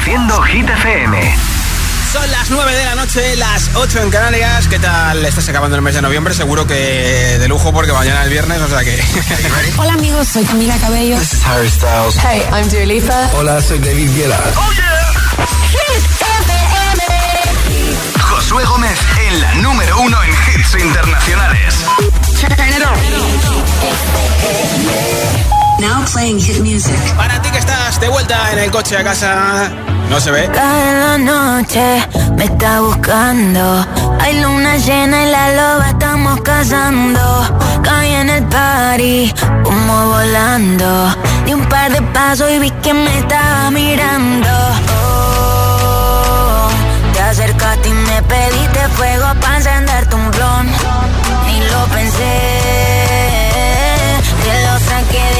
Reproduciendo Hit FM. Son las 9 de la noche, las 8 en Canarias. ¿Qué tal? Estás acabando el mes de noviembre, seguro que de lujo porque mañana es viernes, o sea que. Hola amigos, soy Camila Cabello. This is Harry Styles. Hey, I'm Dua Lipa. Hola, soy David Guetta. Oh yeah. Hit FM. Josué Gómez en la número uno en hits internacionales. Now playing hit music. Para ti que estás de vuelta en el coche a casa, no se ve. Cada noche me está buscando. Hay luna llena y la loba estamos cazando. Caí en el party, como volando. Di un par de pasos y vi que me estaba mirando. Oh, te acercaste y me pediste fuego para encenderte un blon. Ni lo pensé te lo saqué de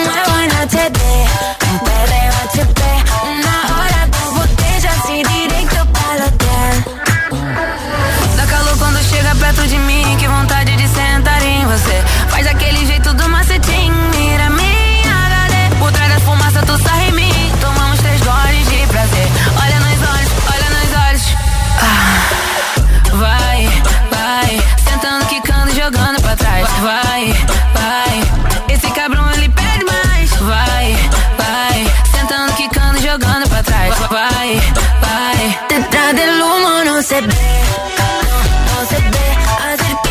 Vai, vai, esse cabrão ele pede mais. Vai, vai, sentando, quicando, jogando pra trás. Vai, vai. Detrás del humo no se ve, no, no se ve.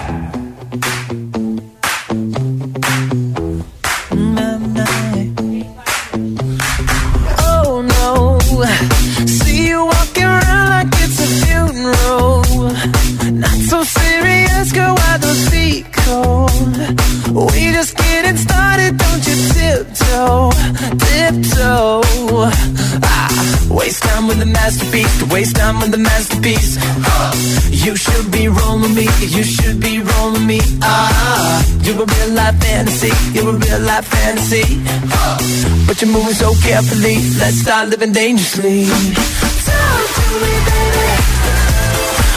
Uh, you should be rolling me, you should be rolling me. Ah, you're a real life fantasy, you're a real life fantasy. Uh, but you're moving so carefully, let's start living dangerously. Talk to me, baby.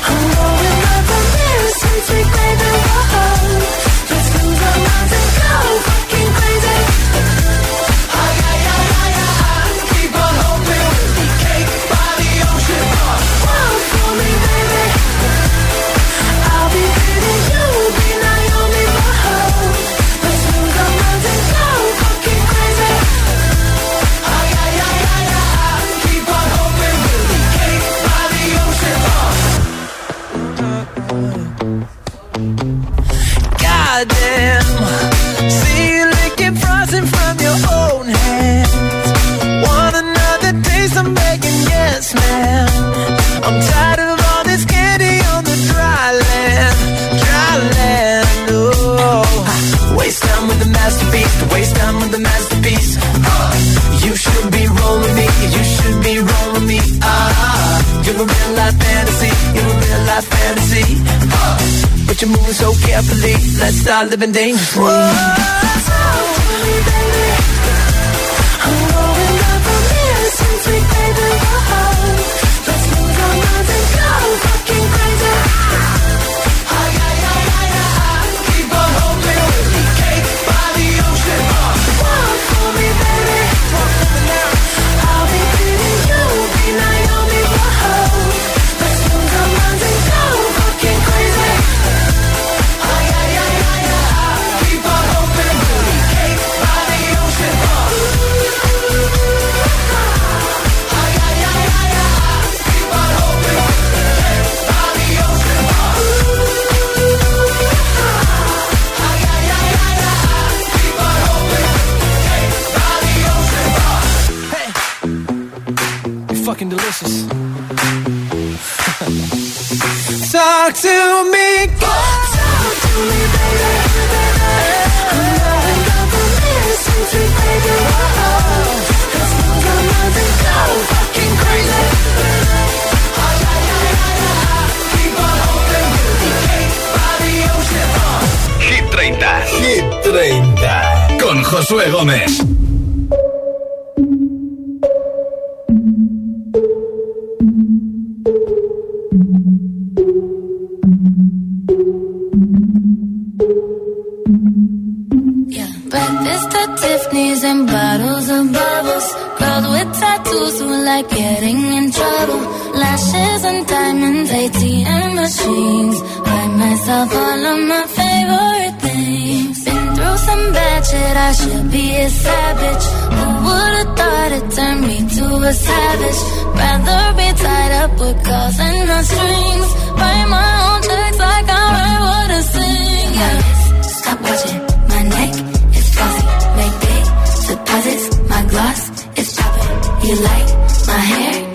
I'm going up on this, sweet, sweet baby. Whoa. Let's lose our minds and go fantasy. But you're moving so carefully, let's start living dangerously. Whoa, Josué Tiffany's And bottles of bubbles, girls with tattoos who like getting in trouble. Lashes and diamonds, ATM machines. Buy myself all of my favorite bad shit, I should be a savage. Who would've thought it turned me to a savage? Rather be tied up with calls and no strings. Write my own checks like I write what I sing. Yeah. Stop watching my neck, it's glossy. Make big deposits, my gloss is popping. You like my hair,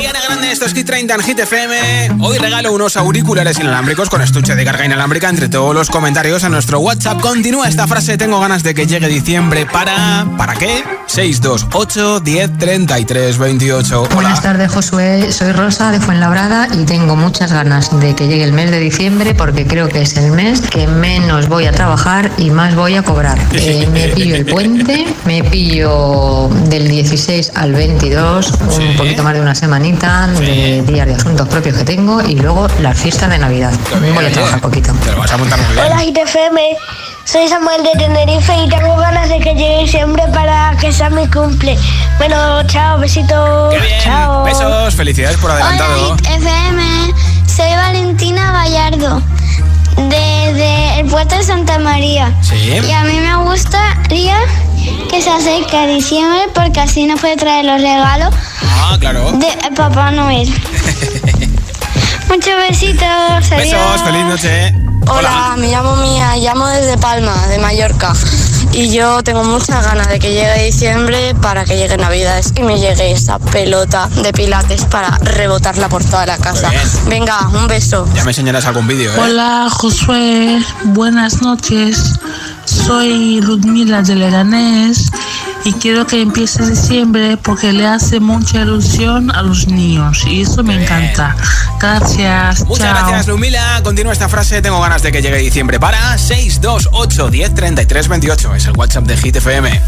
Ariana Grande, esto es Hit 30 en Hit FM. Hoy regalo unos auriculares inalámbricos con estuche de carga inalámbrica entre todos los comentarios a nuestro WhatsApp. Continúa esta frase, tengo ganas de que llegue diciembre para... ¿Para qué? 628 10 33 28. Hola. Buenas tardes, Josué. Soy Rosa de Fuenlabrada y tengo muchas ganas de que llegue el mes de diciembre porque creo que es el mes que menos voy a trabajar y más voy a cobrar. Eh, me pillo el puente, me pillo del 16 al 22, un poquito más de una de sí. diario, asuntos propios que tengo y luego las fiestas de Navidad. También, voy a trabajar poquito. Te lo vas a montar muy bien. Hola, ITFM. Soy Samuel de Tenerife y tengo ganas de que llegue siempre para que sea mi cumple. Bueno, chao, besitos. Chao. Besos, felicidades por adelantado. Hola, ITFM. Soy Valentina Gallardo desde el puerto de Santa María. Sí. Y a mí me gustaría que se acerca diciembre porque así nos puede traer los regalos ah, claro. de Papá Noel. Muchos besitos. Besos, feliz noche. Hola, me llamo Mía, llamo desde Palma, de Mallorca. Y yo tengo muchas ganas de que llegue diciembre para que llegue Navidades y me llegue esa pelota de pilates para rebotarla por toda la casa. Venga, un beso. Ya me enseñarás algún vídeo. ¿eh? Hola, Josué. Buenas noches. Soy Ludmila de Leganés y quiero que empiece diciembre porque le hace mucha ilusión a los niños y eso me encanta. Gracias. Muchas gracias, Lumila. Continúa esta frase. Tengo ganas de que llegue diciembre para 628 10 33 28. Es el WhatsApp de Hit FM.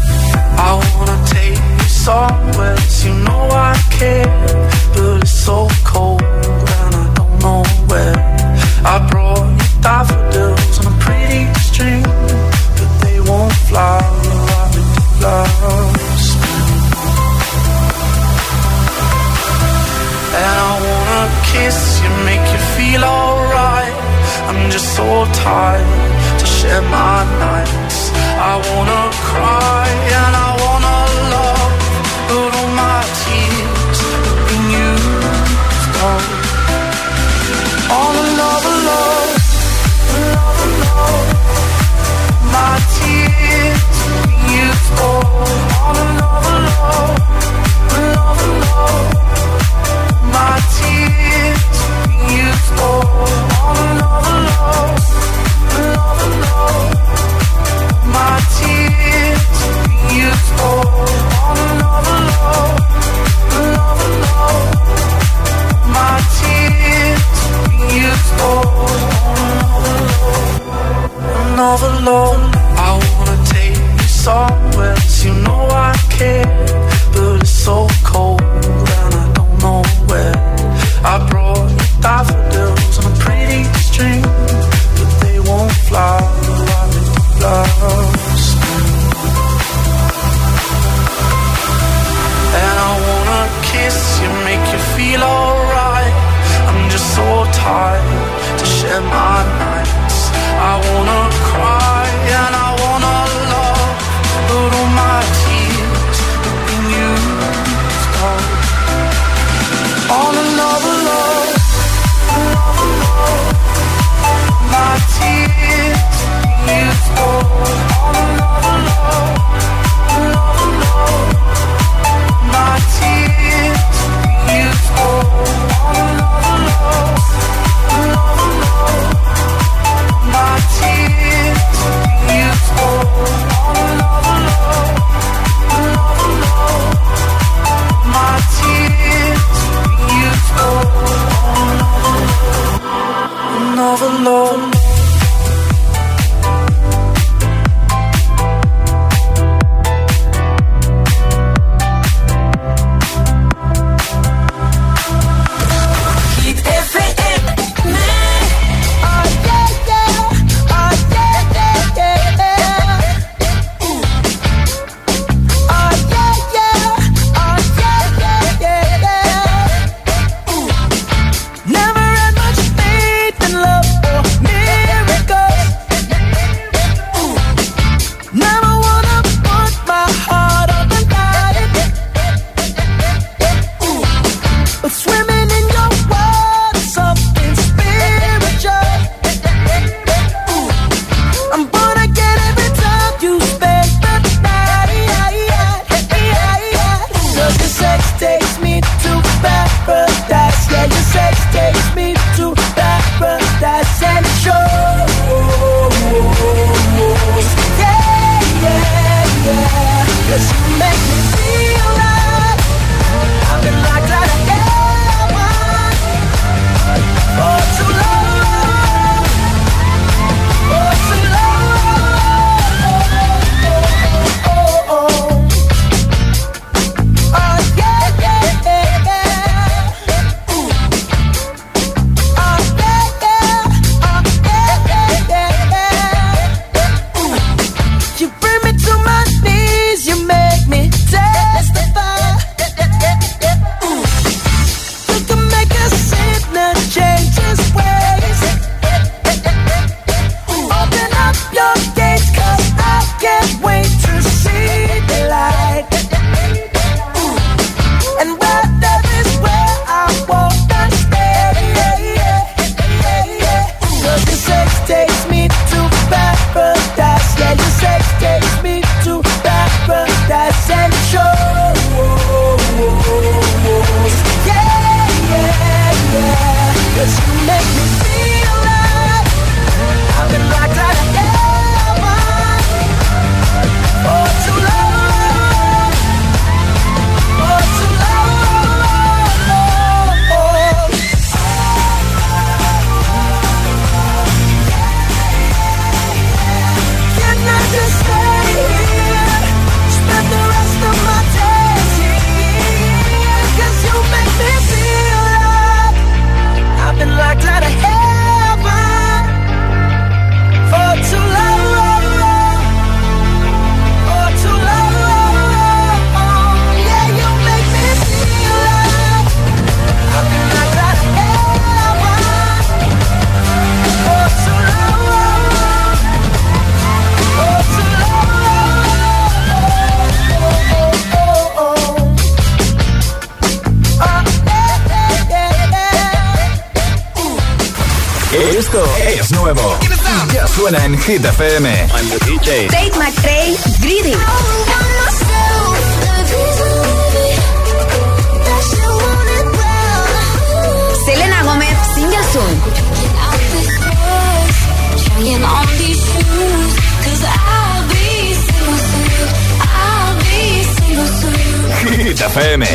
FM,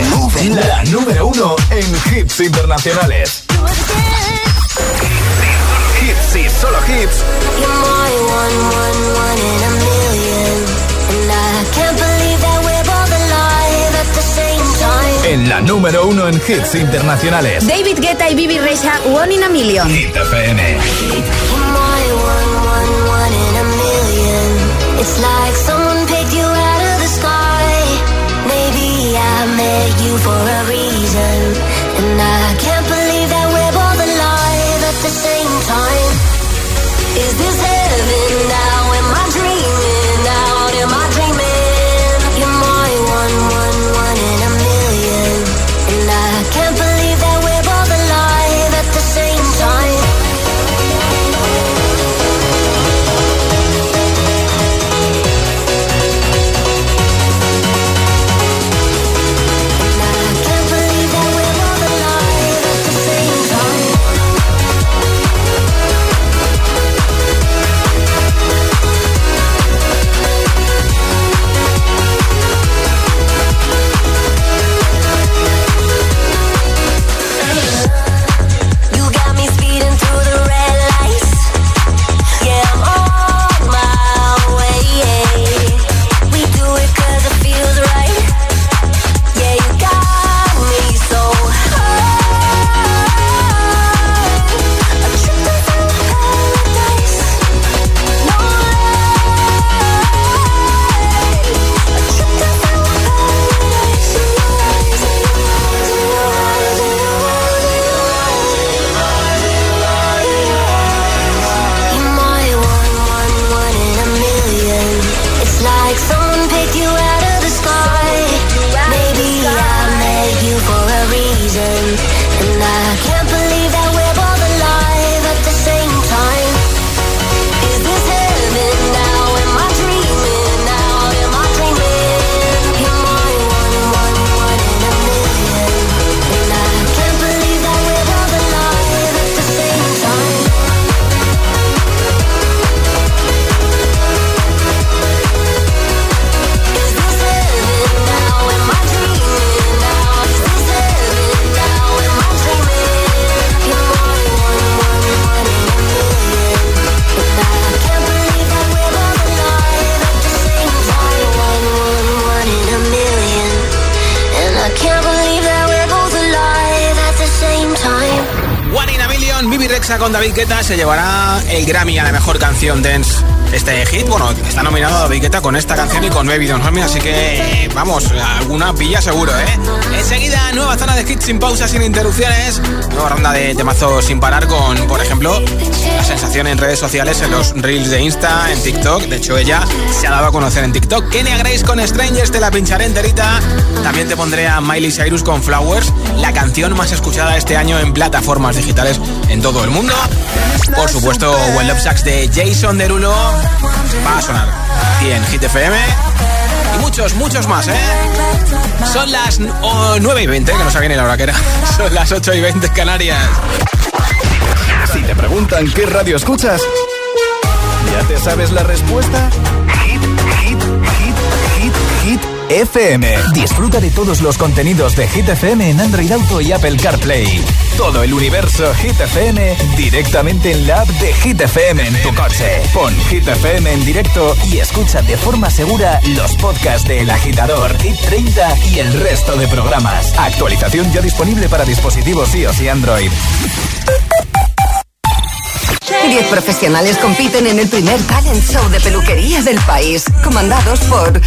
la número uno en hits internacionales. Hits y solo hits. En la número uno en hits internacionales. David Guetta y Bibi Rexha, One in a Million. Hit FM. For a reason. And I Se llevará el Grammy a la mejor canción dance. Este hit, bueno, está nominado a David con esta canción y con Baby Don't Hurt Me, así que vamos, alguna pilla seguro, ¿eh? Enseguida, nueva zona de hits sin pausas, sin interrupciones, nueva ronda de temazos sin parar con, por ejemplo, la sensación en redes sociales, en los reels de Insta, en TikTok. De hecho, ella se ha dado a conocer en TikTok. Kenia Grace con Strangers, te la pincharé enterita. También te pondré a Miley Cyrus con Flowers, la canción más escuchada este año en plataformas digitales en todo el mundo. Por supuesto, When Love Sucks de Jason Derulo va a sonar aquí en Hit FM. Y muchos, muchos más, ¿eh? Son las oh, 9 y 20, que no sabía ni la hora que era. Son las 8 y 20 Canarias. Si te preguntan qué radio escuchas, ¿ya te sabes la respuesta? FM. Disfruta de todos los contenidos de Hit FM en Android Auto y Apple CarPlay. Todo el universo Hit FM directamente en la app de Hit FM en tu coche. Pon Hit FM en directo y escucha de forma segura los podcasts de El Agitador, Hit 30 y el resto de programas. Actualización ya disponible para dispositivos iOS y Android. Diez profesionales compiten en el primer talent show de peluquería del país, comandados por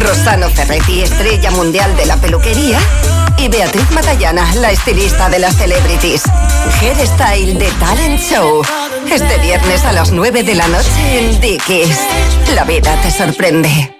Rosano Ferretti, estrella mundial de la peluquería, y Beatriz Matallana, la estilista de las celebrities. Hairstyle de Talent Show. Este viernes a las 9 de la noche en Dickies. La vida te sorprende.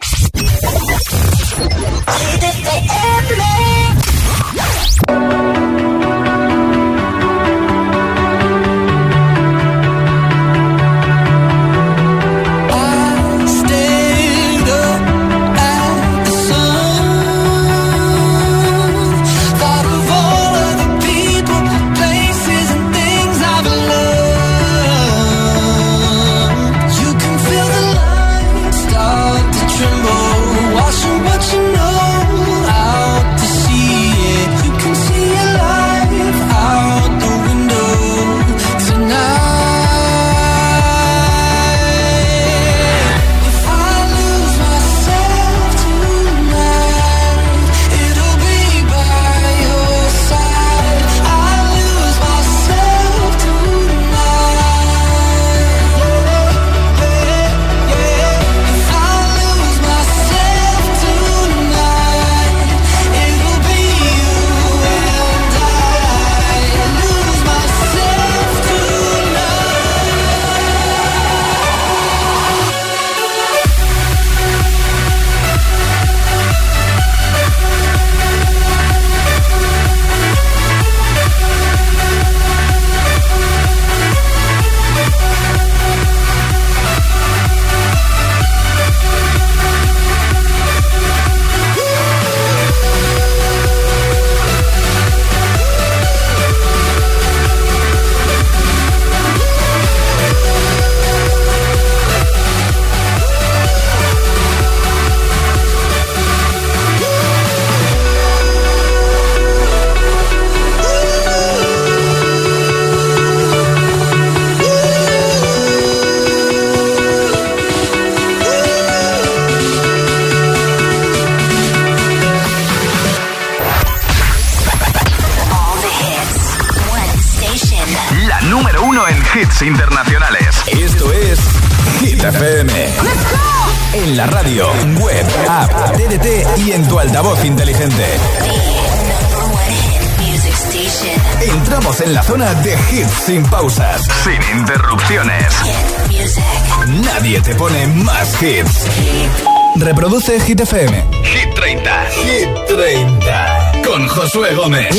Josué Romero.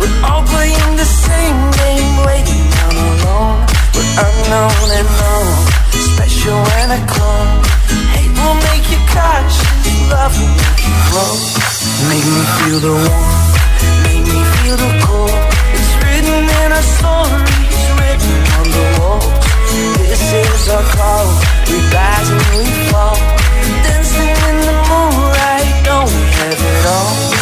We're all playing the same game, waiting down alone. We're unknown and known, special and a clone. Hate will make you cautious, love will make you close. Make me feel the warmth, make me feel the cold. It's written in our stories, written on the walls. This is our call, we rise and we fall. Dancing in the moonlight, don't we have it all?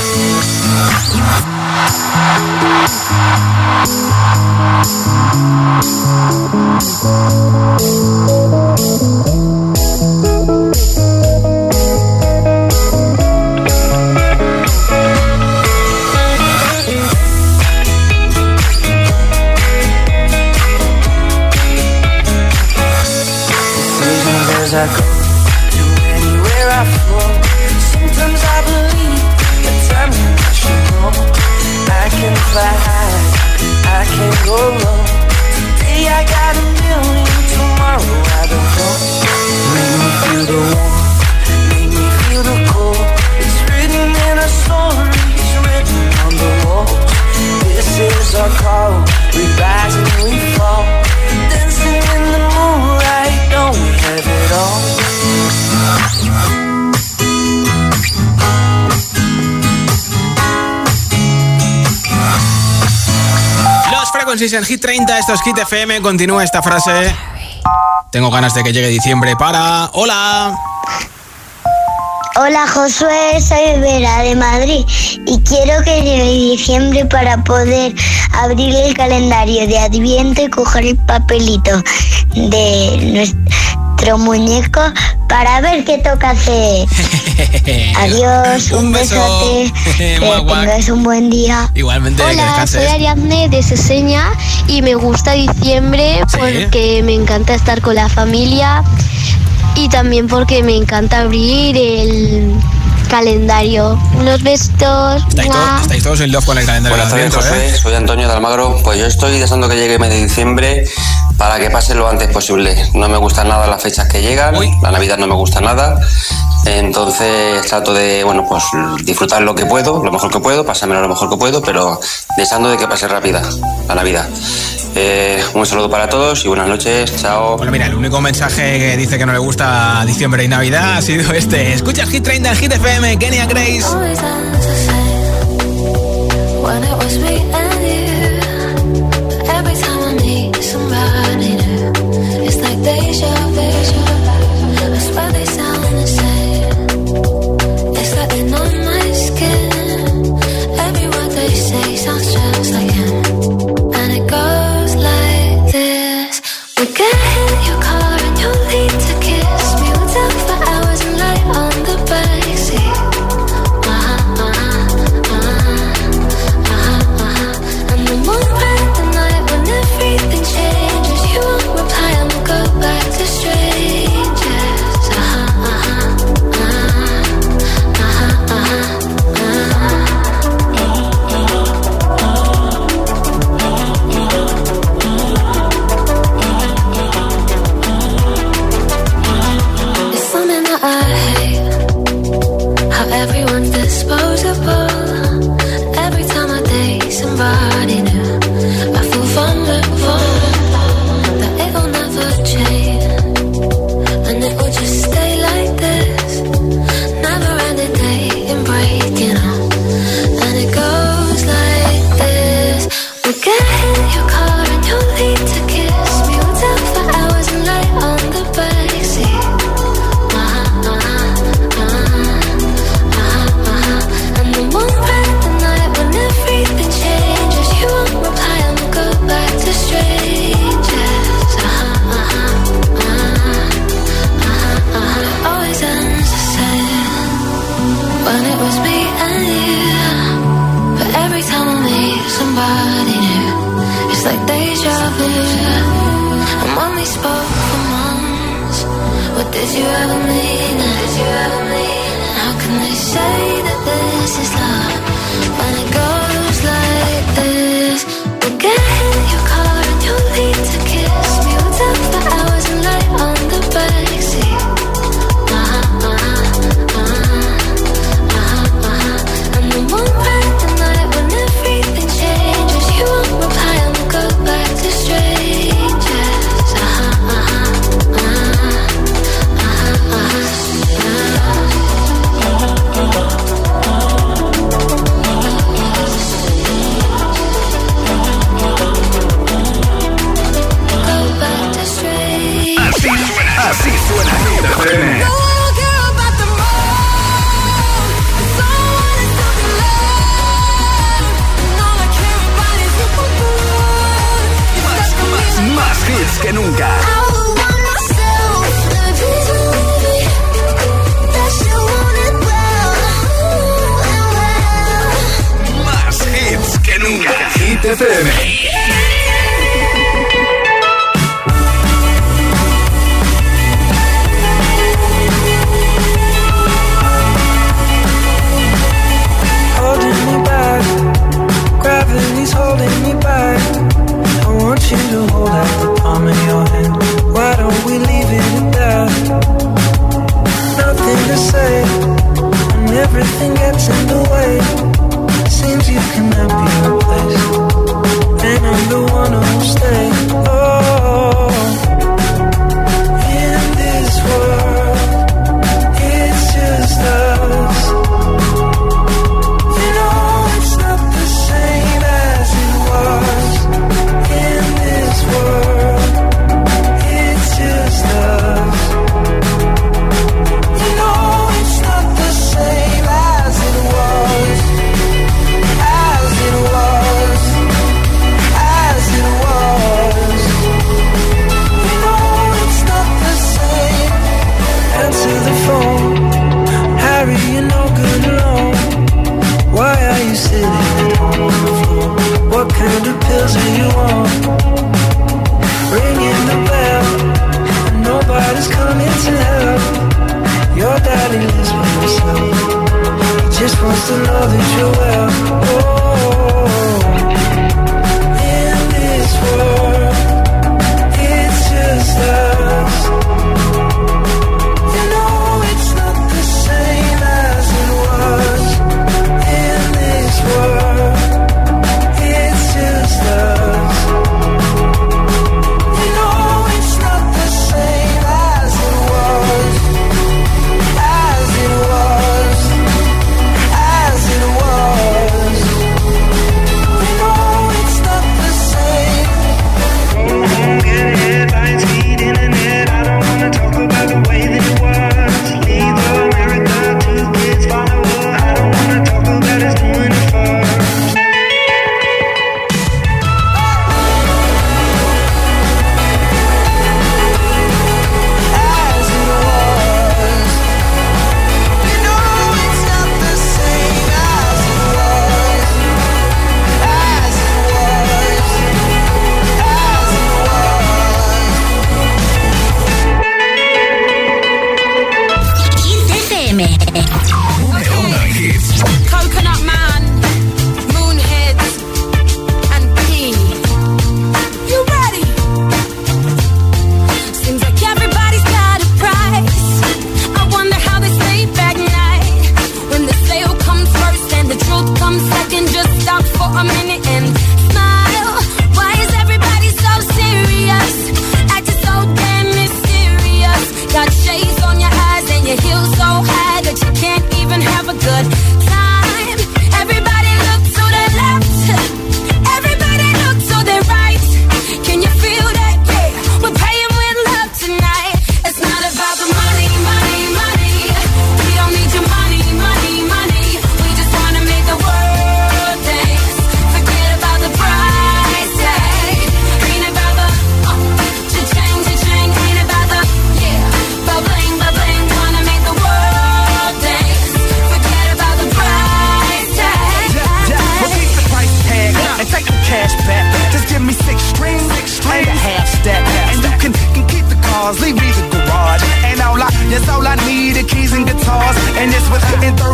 Frequencies en Hit 30, esto es Hit FM. Continúa esta frase. Tengo ganas de que llegue diciembre para. ¡Hola! Hola Josué, soy Vera de Madrid y quiero que llegue diciembre para poder abrir el calendario de Adviento y coger el papelito de nuestro muñeco para ver qué toca hacer. Adiós, un, Un beso. besote, que tengas un buen día. Igualmente, Hola, soy Ariadne de Seseña y me gusta diciembre Sí. porque me encanta estar con la familia y también porque me encanta abrir el calendario. Unos besitos. Estáis, ¡Mua! to- estáis todos en love con el calendario Buenas de tardes, José. ¿eh? Soy Antonio de Almagro. Pues yo estoy deseando que llegue el mes de diciembre para que pase lo antes posible. No me gustan nada las fechas que llegan, la Navidad no me gusta nada. Entonces trato de, bueno, pues disfrutar lo que puedo, lo mejor que puedo, pasármelo lo mejor que puedo, pero deseando de que pase rápida la Navidad. Eh, un saludo para todos y buenas noches. Chao. Bueno, mira, el único mensaje que dice que no le gusta diciembre y Navidad ha sido este. Escuchas Hit 30 en Hit FM, Kenia Grace. survive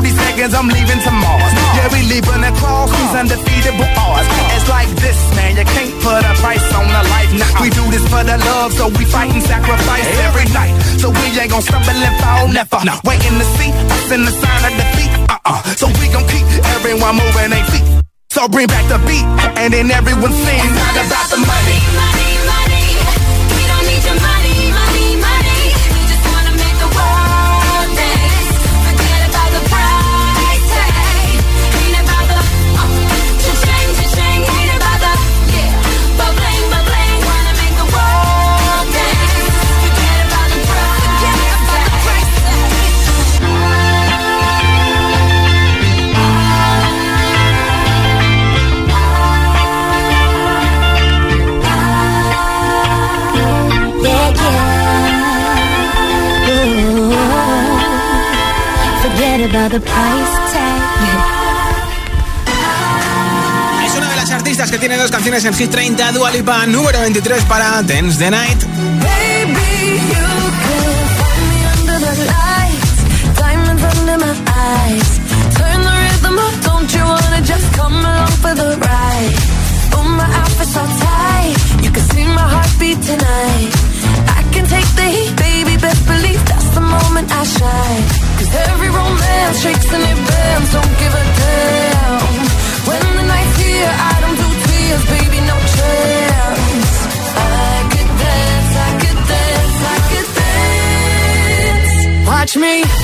30 seconds, I'm leaving to Mars. Yeah, we leaving the cross, these undefeatable odds. It's like this, man, you can't put a price on the life. Nah, we do this for the love, so we fight and sacrifice every night. So we ain't gonna stumble and fall, never. No. Waiting to see us in the sign of defeat. Uh-uh. So we gon' keep everyone moving their feet. So bring back the beat, and then everyone sing. It's not about the money. money. About the price tag. Es una de las artistas que tiene dos canciones en Hit 30, Dua Lipa, número 23 para Dance the Night. Baby, you can find me under the lights, diamonds under my eyes. Turn the rhythm up, don't you wanna just come along for the ride? Oh, my outfit's so tight, you can see my heartbeat tonight. I can take the heat, baby, best believe that's the moment I shine. Cause every romance shakes and it bends, don't give a damn. When the night's here, I don't do tears, baby, no chance. I could dance, I could dance, I could dance. Watch me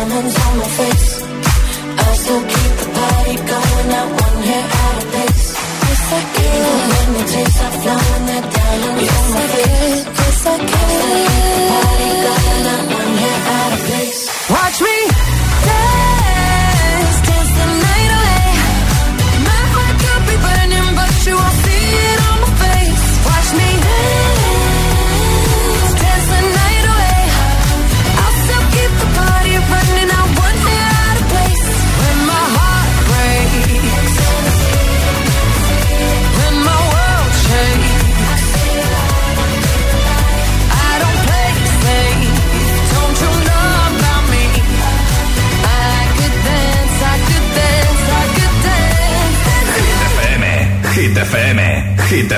diamonds on my face. I still keep the party going, one hair out of place. Yes, I can. Even when the taste of blowing the diamonds yes, on my I face. Yes, I can. I still keep the party going, not one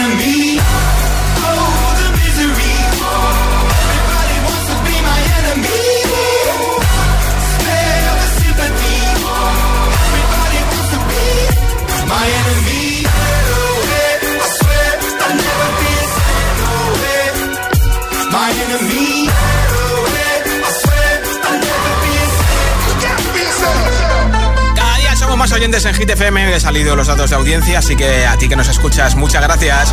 enemy. Hit FM. He salido los datos de audiencia, así que a ti que nos escuchas, muchas gracias.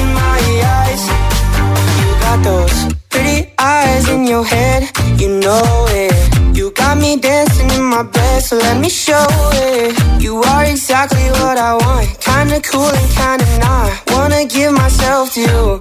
in my eyes. You got those pretty eyes in your head. You know it. You got me dancing in my bed, so let me show it. You are exactly what I want. Kinda cool and kinda not. Wanna give myself to you.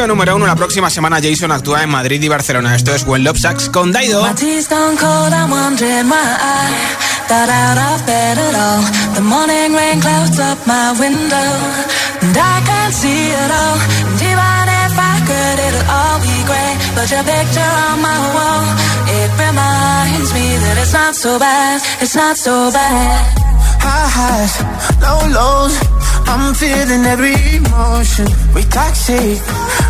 Sido número uno. La próxima semana Jason actúa en Madrid y Barcelona. Esto es When Love Sucks con Daido. My tea's gone cold, I'm wondering why I got out of bed at all. The morning rain clouds up my window, and I can't see it all. And even if I could, it'll all be great. But your picture on my wall, it reminds me that it's not so bad, it's not so bad. High highs, low lows. I'm feeling every emotion. We toxic,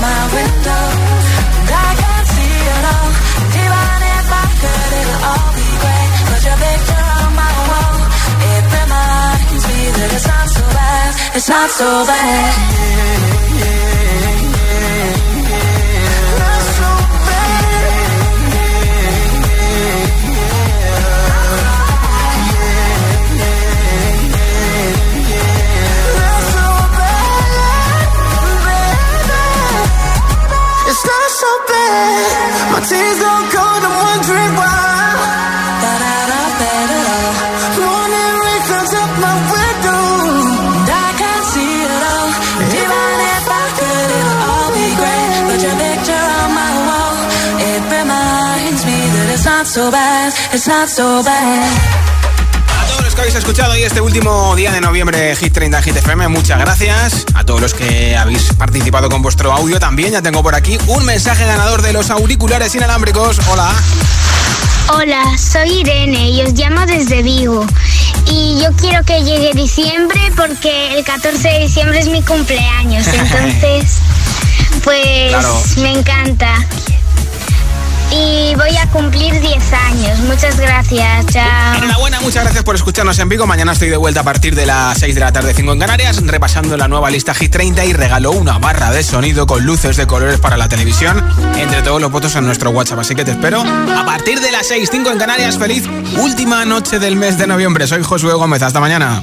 My window, and I can't see it all. Even if I could, it'll all be great. But your picture on my wall, it reminds me that it's not so bad, it's not so bad. It's not so bad. My tears gone cold, I'm wondering why. Thought I'd up at all. Morning rain comes up my window, and I can't see it all. Even if I could, it'll all be great. But your picture on my wall, it reminds me that it's not so bad. It's not so bad. Escuchado hoy este último día de noviembre Hit 30 Hit FM, muchas gracias. A todos los que habéis participado con vuestro audio también, ya tengo por aquí un mensaje ganador de los auriculares inalámbricos. Hola. Hola, soy Irene y os llamo desde Vigo. Y yo quiero que llegue diciembre porque el 14 de diciembre es mi cumpleaños. Entonces, pues Claro. me encanta. Y voy a cumplir 10 años. Muchas gracias. Chao. Enhorabuena, muchas gracias por escucharnos en Vigo. Mañana estoy de vuelta a partir de las 6 de la tarde, 5 en Canarias, repasando la nueva lista Hit 30 y regaló una barra de sonido con luces de colores para la televisión. Entre todos los votos en nuestro WhatsApp, así que te espero a partir de las 6, 5 en Canarias. Feliz última noche del mes de noviembre. Soy Josué Gómez. Hasta mañana.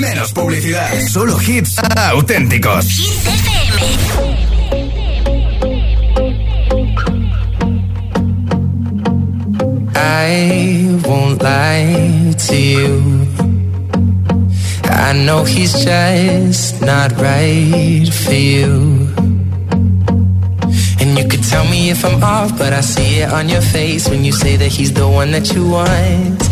menos publicidad. Solo hits auténticos. I won't lie to you. I know he's just not right for you. And you could tell me if I'm off, but I see it on your face when you say that he's the one that you want.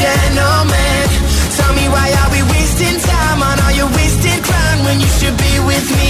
gentleman. Tell me why are we wasting time on all your wasted crime when you should be with me?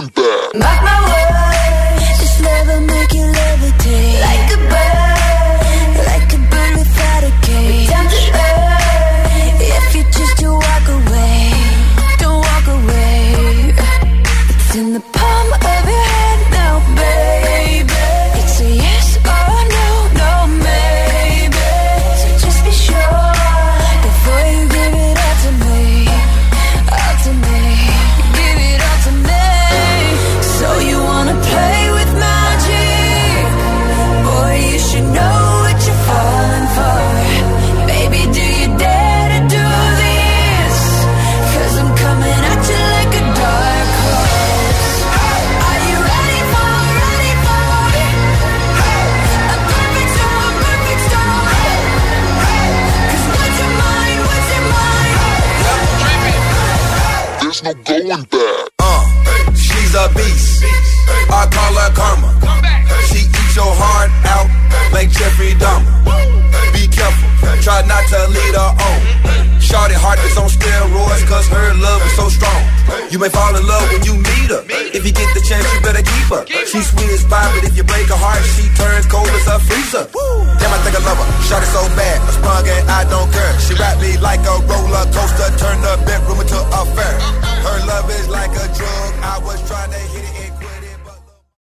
want that.